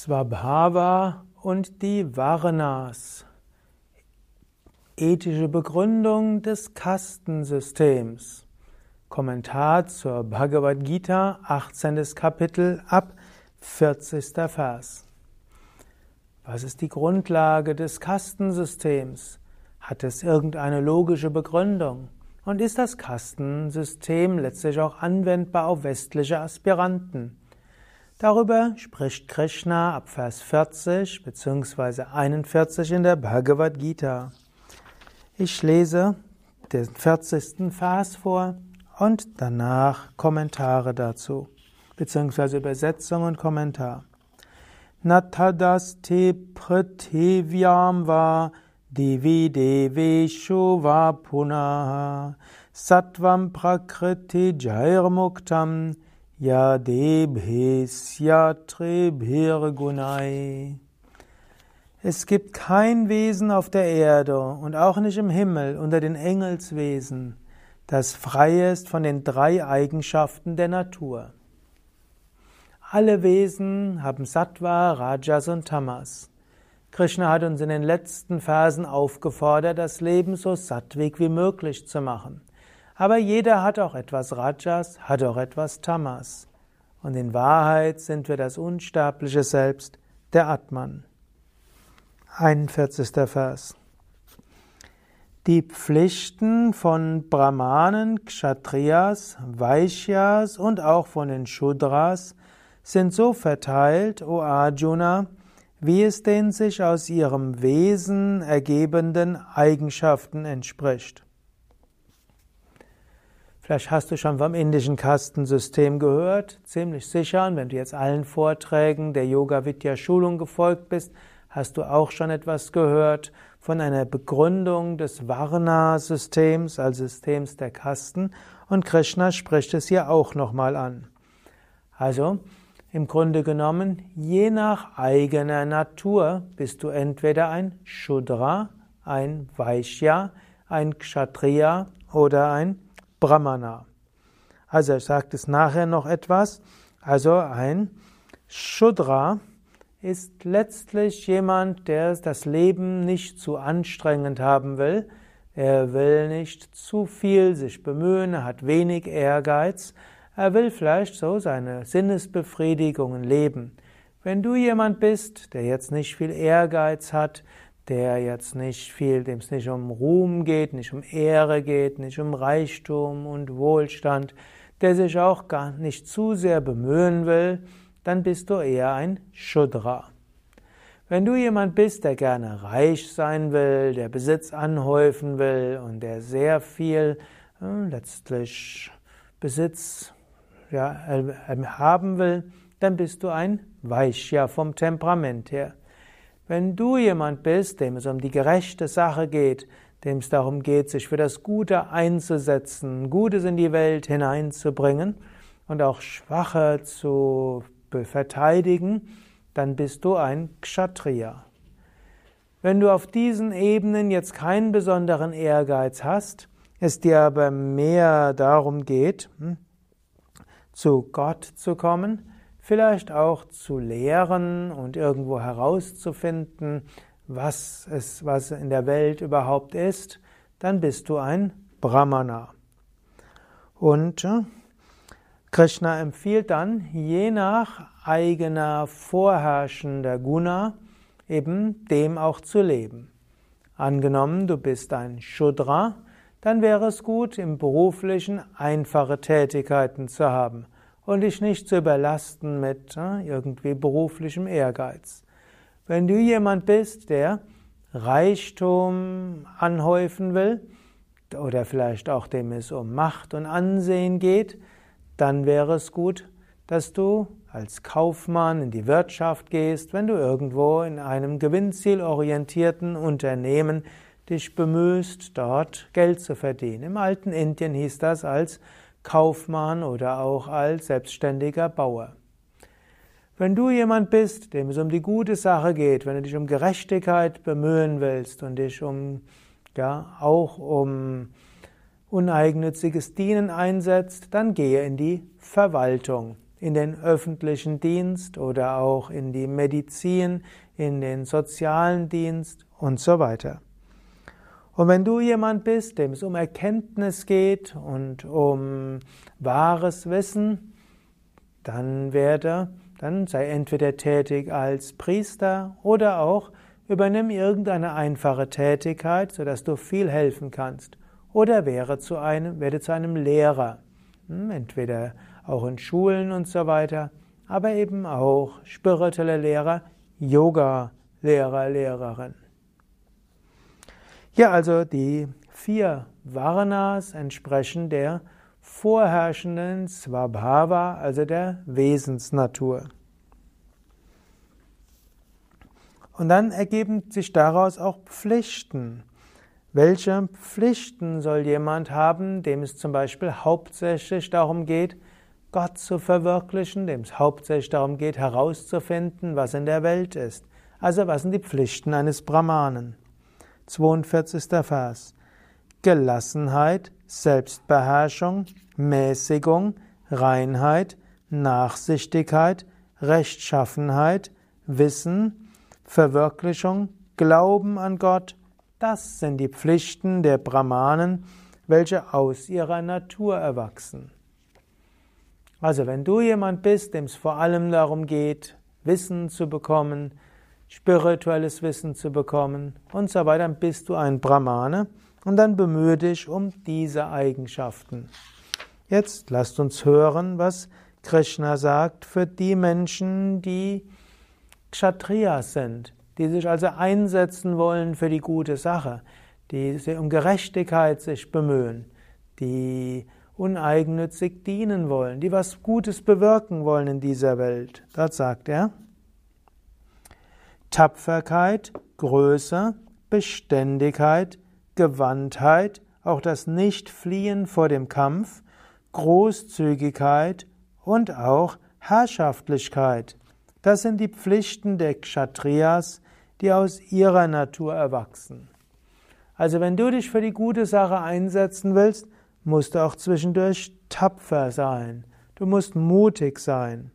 Swabhava und die Varnas. Ethische Begründung des Kastensystems. Kommentar zur Bhagavad Gita, 18. Kapitel ab 40. Vers. Was ist die Grundlage des Kastensystems? Hat es irgendeine logische Begründung? Und ist das Kastensystem letztlich auch anwendbar auf westliche Aspiranten? Darüber spricht Krishna ab Vers 40 bzw. 41 in der Bhagavad Gita. Ich lese den 40. Vers vor und danach Kommentare dazu, beziehungsweise Übersetzung und Kommentar. Natadaste prativyam va divi deveshu va punaha sattvam prakriti jairmuktam Yadebhesyatrebhirgunai. Es gibt kein Wesen auf der Erde und auch nicht im Himmel unter den Engelswesen, das frei ist von den drei Eigenschaften der Natur. Alle Wesen haben Sattva, Rajas und Tamas. Krishna hat uns in den letzten Versen aufgefordert, das Leben so sattweg wie möglich zu machen. Aber jeder hat auch etwas Rajas, hat auch etwas Tamas. Und in Wahrheit sind wir das unsterbliche Selbst, der Atman. 41. Vers. Die Pflichten von Brahmanen, Kshatriyas, Vaishyas und auch von den Shudras sind so verteilt, o Arjuna, wie es den sich aus ihrem Wesen ergebenden Eigenschaften entspricht. Vielleicht hast du schon vom indischen Kastensystem gehört, ziemlich sicher. Und wenn du jetzt allen Vorträgen der Yoga Vidya Schulung gefolgt bist, hast du auch schon etwas gehört von einer Begründung des Varna-Systems, also Systems der Kasten. Und Krishna spricht es hier auch nochmal an. Also, im Grunde genommen, je nach eigener Natur bist du entweder ein Shudra, ein Vaishya, ein Kshatriya oder ein Brahmana. Also er sagt es nachher noch etwas. Also ein Shudra ist letztlich jemand, der das Leben nicht zu anstrengend haben will. Er will nicht zu viel sich bemühen, er hat wenig Ehrgeiz. Er will vielleicht so seine Sinnesbefriedigungen leben. Wenn du jemand bist, der jetzt nicht viel Ehrgeiz hat, der jetzt nicht viel, dem es nicht um Ruhm geht, nicht um Ehre geht, nicht um Reichtum und Wohlstand, der sich auch gar nicht zu sehr bemühen will, dann bist du eher ein Shudra. Wenn du jemand bist, der gerne reich sein will, der Besitz anhäufen will und der sehr viel äh, letztlich Besitz ja, haben will, dann bist du ein Vaishya vom Temperament her. Wenn du jemand bist, dem es um die gerechte Sache geht, dem es darum geht, sich für das Gute einzusetzen, Gutes in die Welt hineinzubringen und auch Schwache zu verteidigen, dann bist du ein Kshatriya. Wenn du auf diesen Ebenen jetzt keinen besonderen Ehrgeiz hast, es dir aber mehr darum geht, hm, zu Gott zu kommen, vielleicht auch zu lehren und irgendwo herauszufinden, was es, was in der Welt überhaupt ist, dann bist du ein Brahmana. Und äh, Krishna empfiehlt dann, je nach eigener vorherrschender Guna, eben dem auch zu leben. Angenommen, du bist ein Shudra, dann wäre es gut, im beruflichen einfache Tätigkeiten zu haben und dich nicht zu überlasten mit äh, irgendwie beruflichem Ehrgeiz. Wenn du jemand bist, der Reichtum anhäufen will, oder vielleicht auch dem es um Macht und Ansehen geht, dann wäre es gut, dass du als Kaufmann in die Wirtschaft gehst, wenn du irgendwo in einem gewinnzielorientierten Unternehmen dich bemühst, dort Geld zu verdienen. Im alten Indien hieß das als Kaufmann oder auch als selbstständiger Bauer. Wenn du jemand bist, dem es um die gute Sache geht, wenn du dich um Gerechtigkeit bemühen willst und dich um, ja, auch um uneigennütziges Dienen einsetzt, dann gehe in die Verwaltung. in den öffentlichen Dienst oder auch in die Medizin, in den sozialen Dienst und so weiter. Und wenn du jemand bist, dem es um Erkenntnis geht und um wahres Wissen, dann werde, dann sei entweder tätig als Priester oder auch übernimm irgendeine einfache Tätigkeit, sodass du viel helfen kannst. Oder wäre zu einem, werde zu einem Lehrer. Hm, entweder auch in Schulen und so weiter, aber eben auch spirituelle Lehrer, Yoga-Lehrer, Lehrerin. Ja, also die vier Varnas entsprechen der vorherrschenden Svabhava, also der Wesensnatur. Und dann ergeben sich daraus auch Pflichten. Welche Pflichten soll jemand haben, dem es zum Beispiel hauptsächlich darum geht, Gott zu verwirklichen, dem es hauptsächlich darum geht, herauszufinden, was in der Welt ist. Also was sind die Pflichten eines Brahmanen? 42. Vers. Gelassenheit, Selbstbeherrschung, Mäßigung, Reinheit, Nachsichtigkeit, Rechtschaffenheit, Wissen, Verwirklichung, Glauben an Gott, das sind die Pflichten der Brahmanen, welche aus ihrer Natur erwachsen. Also wenn du jemand bist, dem es vor allem darum geht, Wissen zu bekommen, spirituelles Wissen zu bekommen und so weiter, dann bist du ein Brahmane und dann bemühe dich um diese Eigenschaften. Jetzt lasst uns hören, was Krishna sagt für die Menschen, die Kshatriyas sind, die sich also einsetzen wollen für die gute Sache, die um Gerechtigkeit sich bemühen, die uneigennützig dienen wollen, die was Gutes bewirken wollen in dieser Welt. Dort sagt er, Tapferkeit, Größe, Beständigkeit, Gewandtheit, auch das Nichtfliehen vor dem Kampf, Großzügigkeit und auch Herrschaftlichkeit. Das sind die Pflichten der Kshatriyas, die aus ihrer Natur erwachsen. Also wenn du dich für die gute Sache einsetzen willst, musst du auch zwischendurch tapfer sein. Du musst mutig sein.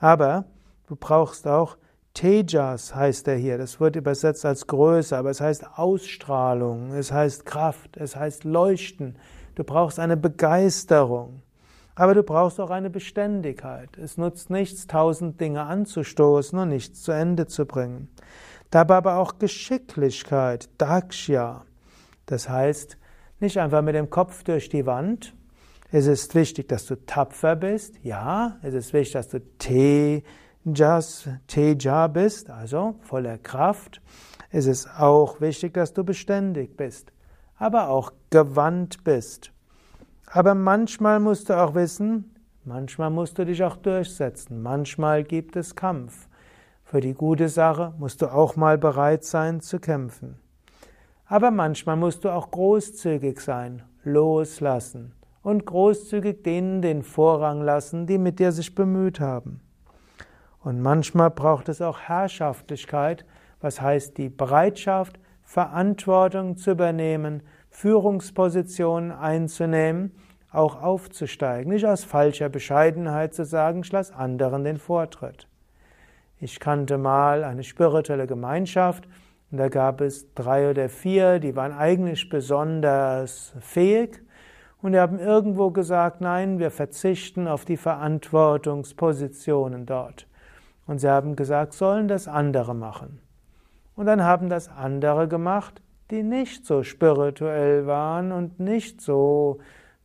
Aber du brauchst auch Tejas, heißt er hier. Das wird übersetzt als Größe, aber es heißt Ausstrahlung, es heißt Kraft, es heißt Leuchten. Du brauchst eine Begeisterung. Aber du brauchst auch eine Beständigkeit. Es nutzt nichts, tausend Dinge anzustoßen und nichts zu Ende zu bringen. Dabei aber auch Geschicklichkeit, Dakshya. Das heißt, nicht einfach mit dem Kopf durch die Wand. Es ist wichtig, dass du tapfer bist. Ja, es ist wichtig, dass du Tejas, Teja bist, also voller Kraft. Es ist auch wichtig, dass du beständig bist, aber auch gewandt bist. Aber manchmal musst du auch wissen, manchmal musst du dich auch durchsetzen. Manchmal gibt es Kampf. Für die gute Sache musst du auch mal bereit sein zu kämpfen. Aber manchmal musst du auch großzügig sein, loslassen und großzügig denen den Vorrang lassen, die mit dir sich bemüht haben. Und manchmal braucht es auch Herrschaftlichkeit, was heißt die Bereitschaft, Verantwortung zu übernehmen, Führungspositionen einzunehmen, auch aufzusteigen, nicht aus falscher Bescheidenheit zu sagen, ich lasse anderen den Vortritt. Ich kannte mal eine spirituelle Gemeinschaft, und da gab es drei oder vier, die waren eigentlich besonders fähig und die haben irgendwo gesagt, nein, wir verzichten auf die Verantwortungspositionen dort. Und sie haben gesagt, sollen das andere machen. Und dann haben das andere gemacht, die nicht so spirituell waren und nicht so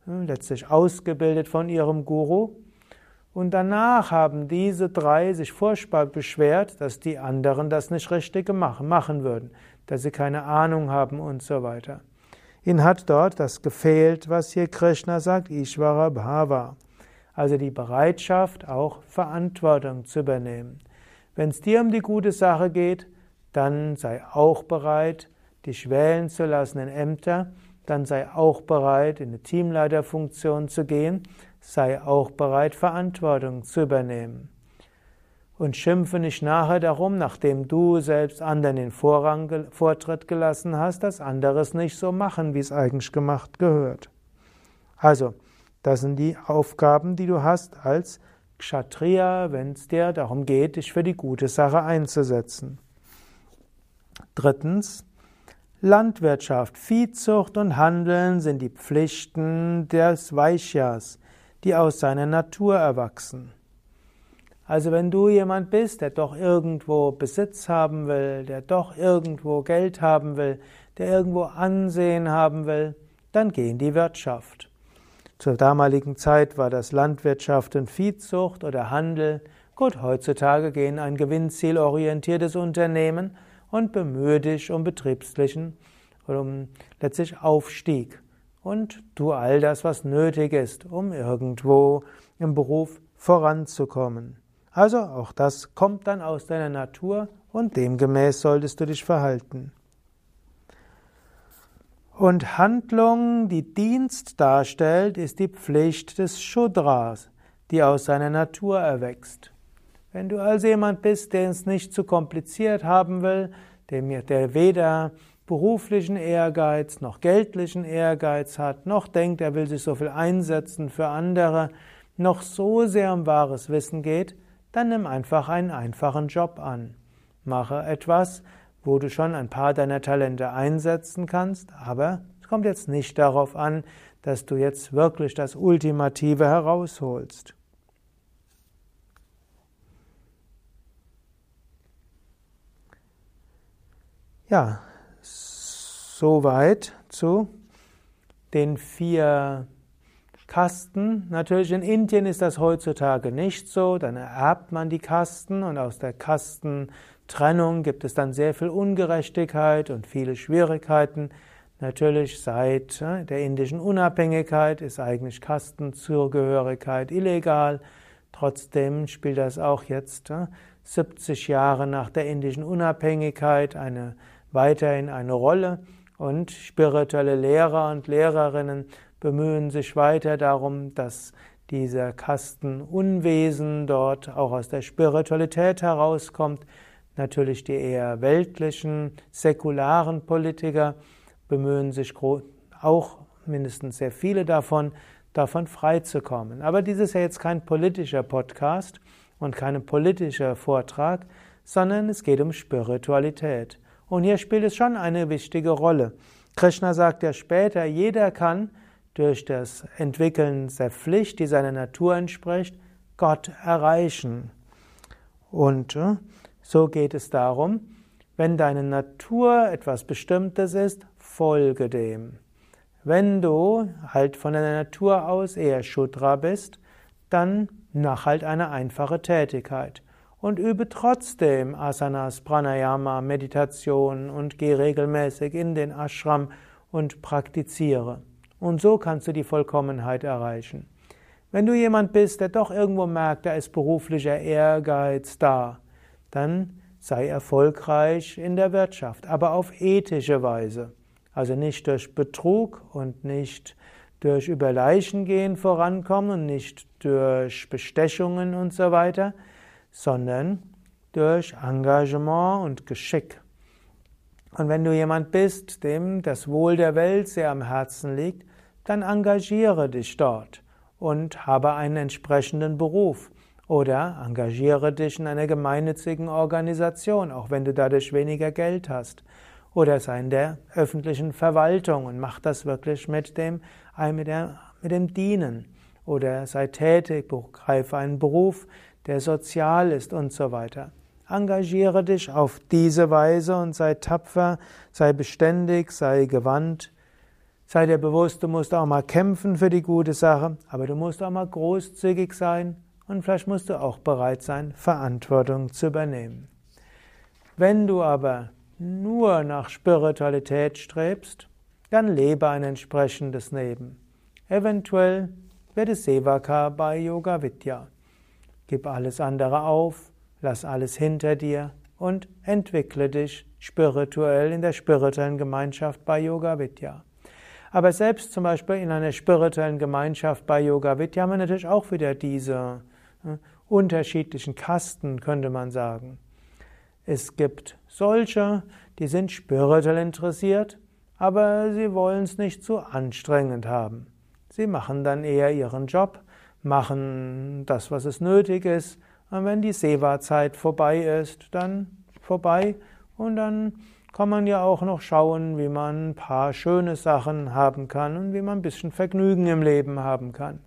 hm, letztlich ausgebildet von ihrem Guru. Und danach haben diese drei sich furchtbar beschwert, dass die anderen das nicht richtig machen würden, dass sie keine Ahnung haben und so weiter. Ihnen hat dort das gefehlt, was hier Krishna sagt, Ishvara Bhava. Also die Bereitschaft, auch Verantwortung zu übernehmen. Wenn es dir um die gute Sache geht, dann sei auch bereit, dich wählen zu lassen in Ämter, dann sei auch bereit, in eine Teamleiterfunktion zu gehen, sei auch bereit, Verantwortung zu übernehmen. Und schimpfe nicht nachher darum, nachdem du selbst anderen den Vorrang, Vortritt gelassen hast, dass andere es nicht so machen, wie es eigentlich gemacht gehört. Also, das sind die Aufgaben, die du hast als Kshatriya, wenn es dir darum geht, dich für die gute Sache einzusetzen. Drittens, Landwirtschaft, Viehzucht und Handeln sind die Pflichten des Vaishyas, die aus seiner Natur erwachsen. Also wenn du jemand bist, der doch irgendwo Besitz haben will, der doch irgendwo Geld haben will, der irgendwo Ansehen haben will, dann geh in die Wirtschaft. Zur damaligen Zeit war das Landwirtschaft und Viehzucht oder Handel. Gut, heutzutage gehen ein gewinnzielorientiertes Unternehmen und bemühe dich um betriebslichen um letztlich Aufstieg und tu all das, was nötig ist, um irgendwo im Beruf voranzukommen. Also auch das kommt dann aus deiner Natur und demgemäß solltest du dich verhalten. Und Handlung, die Dienst darstellt, ist die Pflicht des Shudras, die aus seiner Natur erwächst. Wenn du also jemand bist, der es nicht zu kompliziert haben will, der weder beruflichen Ehrgeiz noch geldlichen Ehrgeiz hat, noch denkt, er will sich so viel einsetzen für andere, noch so sehr um wahres Wissen geht, dann nimm einfach einen einfachen Job an. Mache etwas, wo du schon ein paar deiner Talente einsetzen kannst, aber es kommt jetzt nicht darauf an, dass du jetzt wirklich das Ultimative herausholst. Ja, soweit zu den vier Kasten. Natürlich in Indien ist das heutzutage nicht so. Dann ererbt man die Kasten und aus der Kastentrennung gibt es dann sehr viel Ungerechtigkeit und viele Schwierigkeiten. Natürlich seit äh, der indischen Unabhängigkeit ist eigentlich Kastenzugehörigkeit illegal. Trotzdem spielt das auch jetzt 70 äh, Jahre nach der indischen Unabhängigkeit eine, weiterhin eine Rolle und spirituelle Lehrer und Lehrerinnen bemühen sich weiter darum, dass dieser Kasten Unwesen dort auch aus der Spiritualität herauskommt. Natürlich die eher weltlichen, säkularen Politiker bemühen sich auch mindestens sehr viele davon, davon freizukommen. Aber dies ist ja jetzt kein politischer Podcast und kein politischer Vortrag, sondern es geht um Spiritualität. Und hier spielt es schon eine wichtige Rolle. Krishna sagt ja später, jeder kann durch das Entwickeln der Pflicht, die seiner Natur entspricht, Gott erreichen. Und äh, so geht es darum, wenn deine Natur etwas Bestimmtes ist, folge dem. Wenn du halt von deiner Natur aus eher Shudra bist, dann mach halt eine einfache Tätigkeit und übe trotzdem Asanas, Pranayama, Meditation und geh regelmäßig in den Ashram und praktiziere. Und so kannst du die Vollkommenheit erreichen. Wenn du jemand bist, der doch irgendwo merkt, da ist beruflicher Ehrgeiz da, dann sei erfolgreich in der Wirtschaft, aber auf ethische Weise. Also nicht durch Betrug und nicht durch über Leichen gehen vorankommen und nicht durch Bestechungen und so weiter, sondern durch Engagement und Geschick. Und wenn du jemand bist, dem das Wohl der Welt sehr am Herzen liegt, dann engagiere dich dort und habe einen entsprechenden Beruf oder engagiere dich in einer gemeinnützigen Organisation, auch wenn du dadurch weniger Geld hast. Oder sei in der öffentlichen Verwaltung und mach das wirklich mit dem, mit, der, mit dem Dienen. Oder sei tätig, greife einen Beruf, der sozial ist und so weiter. Engagiere dich auf diese Weise und sei tapfer, sei beständig, sei gewandt. Sei dir bewusst, du musst auch mal kämpfen für die gute Sache, aber du musst auch mal großzügig sein und vielleicht musst du auch bereit sein, Verantwortung zu übernehmen. Wenn du aber nur nach Spiritualität strebst, dann lebe ein entsprechendes Leben. Eventuell wird es Sevaka bei Yoga Vidya. Gib alles andere auf, lass alles hinter dir und entwickle dich spirituell in der spirituellen Gemeinschaft bei Yoga Vidya. Aber selbst zum Beispiel in einer spirituellen Gemeinschaft bei Yoga Vidya haben wir natürlich auch wieder diese unterschiedlichen Kasten, könnte man sagen. Es gibt solche, die sind spirituell interessiert, aber sie wollen es nicht zu anstrengend haben. Sie machen dann eher ihren Job, machen das, was es nötig ist. Und wenn die Seva-Zeit vorbei ist, dann vorbei. Und dann kann man ja auch noch schauen, wie man ein paar schöne Sachen haben kann und wie man ein bisschen Vergnügen im Leben haben kann.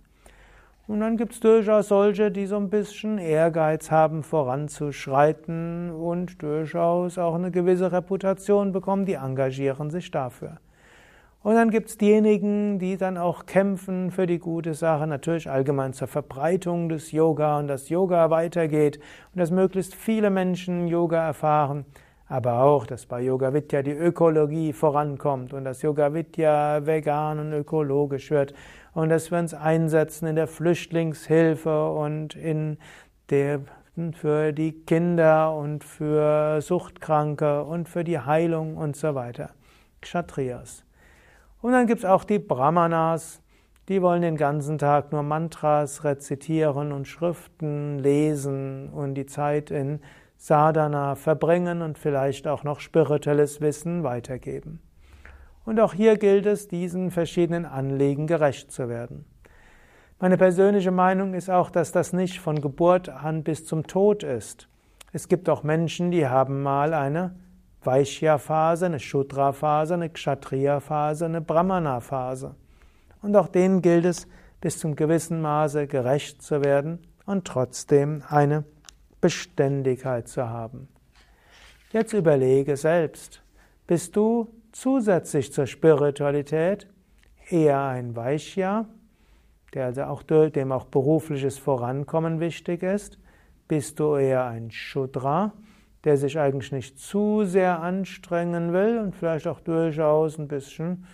Und dann gibt es durchaus solche, die so ein bisschen Ehrgeiz haben, voranzuschreiten und durchaus auch eine gewisse Reputation bekommen, die engagieren sich dafür. Und dann gibt es diejenigen, die dann auch kämpfen für die gute Sache, natürlich allgemein zur Verbreitung des Yoga und dass Yoga weitergeht und dass möglichst viele Menschen Yoga erfahren, aber auch, dass bei Yoga Vidya die Ökologie vorankommt und dass Yoga Vidya vegan und ökologisch wird und dass wir uns einsetzen in der Flüchtlingshilfe und in der für die Kinder und für Suchtkranke und für die Heilung und so weiter. Kshatriyas. Und dann gibt es auch die Brahmanas, die wollen den ganzen Tag nur Mantras rezitieren und Schriften lesen und die Zeit in Sadhana verbringen und vielleicht auch noch spirituelles Wissen weitergeben. Und auch hier gilt es, diesen verschiedenen Anliegen gerecht zu werden. Meine persönliche Meinung ist auch, dass das nicht von Geburt an bis zum Tod ist. Es gibt auch Menschen, die haben mal eine Vaishya-Phase, eine Shudra-Phase, eine Kshatriya-Phase, eine Brahmana-Phase. Und auch denen gilt es, bis zum gewissen Maße gerecht zu werden und trotzdem eine Beständigkeit zu haben. Jetzt überlege selbst, bist du zusätzlich zur Spiritualität eher ein Vaishya, der also auch, dem auch berufliches Vorankommen wichtig ist? Bist du eher ein Shudra, der sich eigentlich nicht zu sehr anstrengen will und vielleicht auch durchaus ein bisschen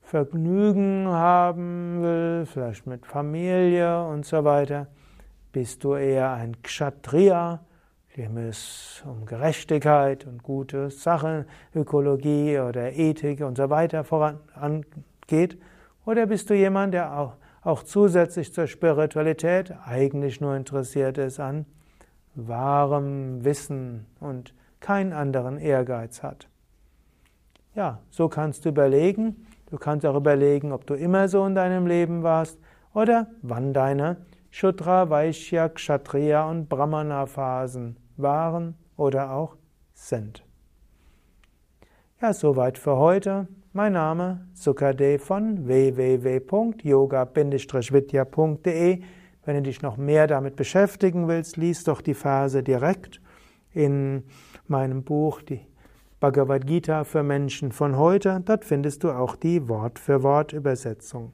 Vergnügen haben will, vielleicht mit Familie und so weiter? Bist du eher ein Kshatriya, dem es um Gerechtigkeit und gute Sachen, Ökologie oder Ethik und so weiter vorangeht? Oder bist du jemand, der auch, auch zusätzlich zur Spiritualität eigentlich nur interessiert ist an wahrem Wissen und keinen anderen Ehrgeiz hat? Ja, so kannst du überlegen. Du kannst auch überlegen, ob du immer so in deinem Leben warst oder wann deine Shudra, Vaishya, Kshatriya und Brahmana Phasen waren oder auch sind. Ja, soweit für heute. Mein Name Sukadev von www.yoga-vidya.de. Wenn du dich noch mehr damit beschäftigen willst, lies doch die Verse direkt in meinem Buch, die Bhagavad Gita für Menschen von heute. Dort findest du auch die Wort-für-Wort-Übersetzung.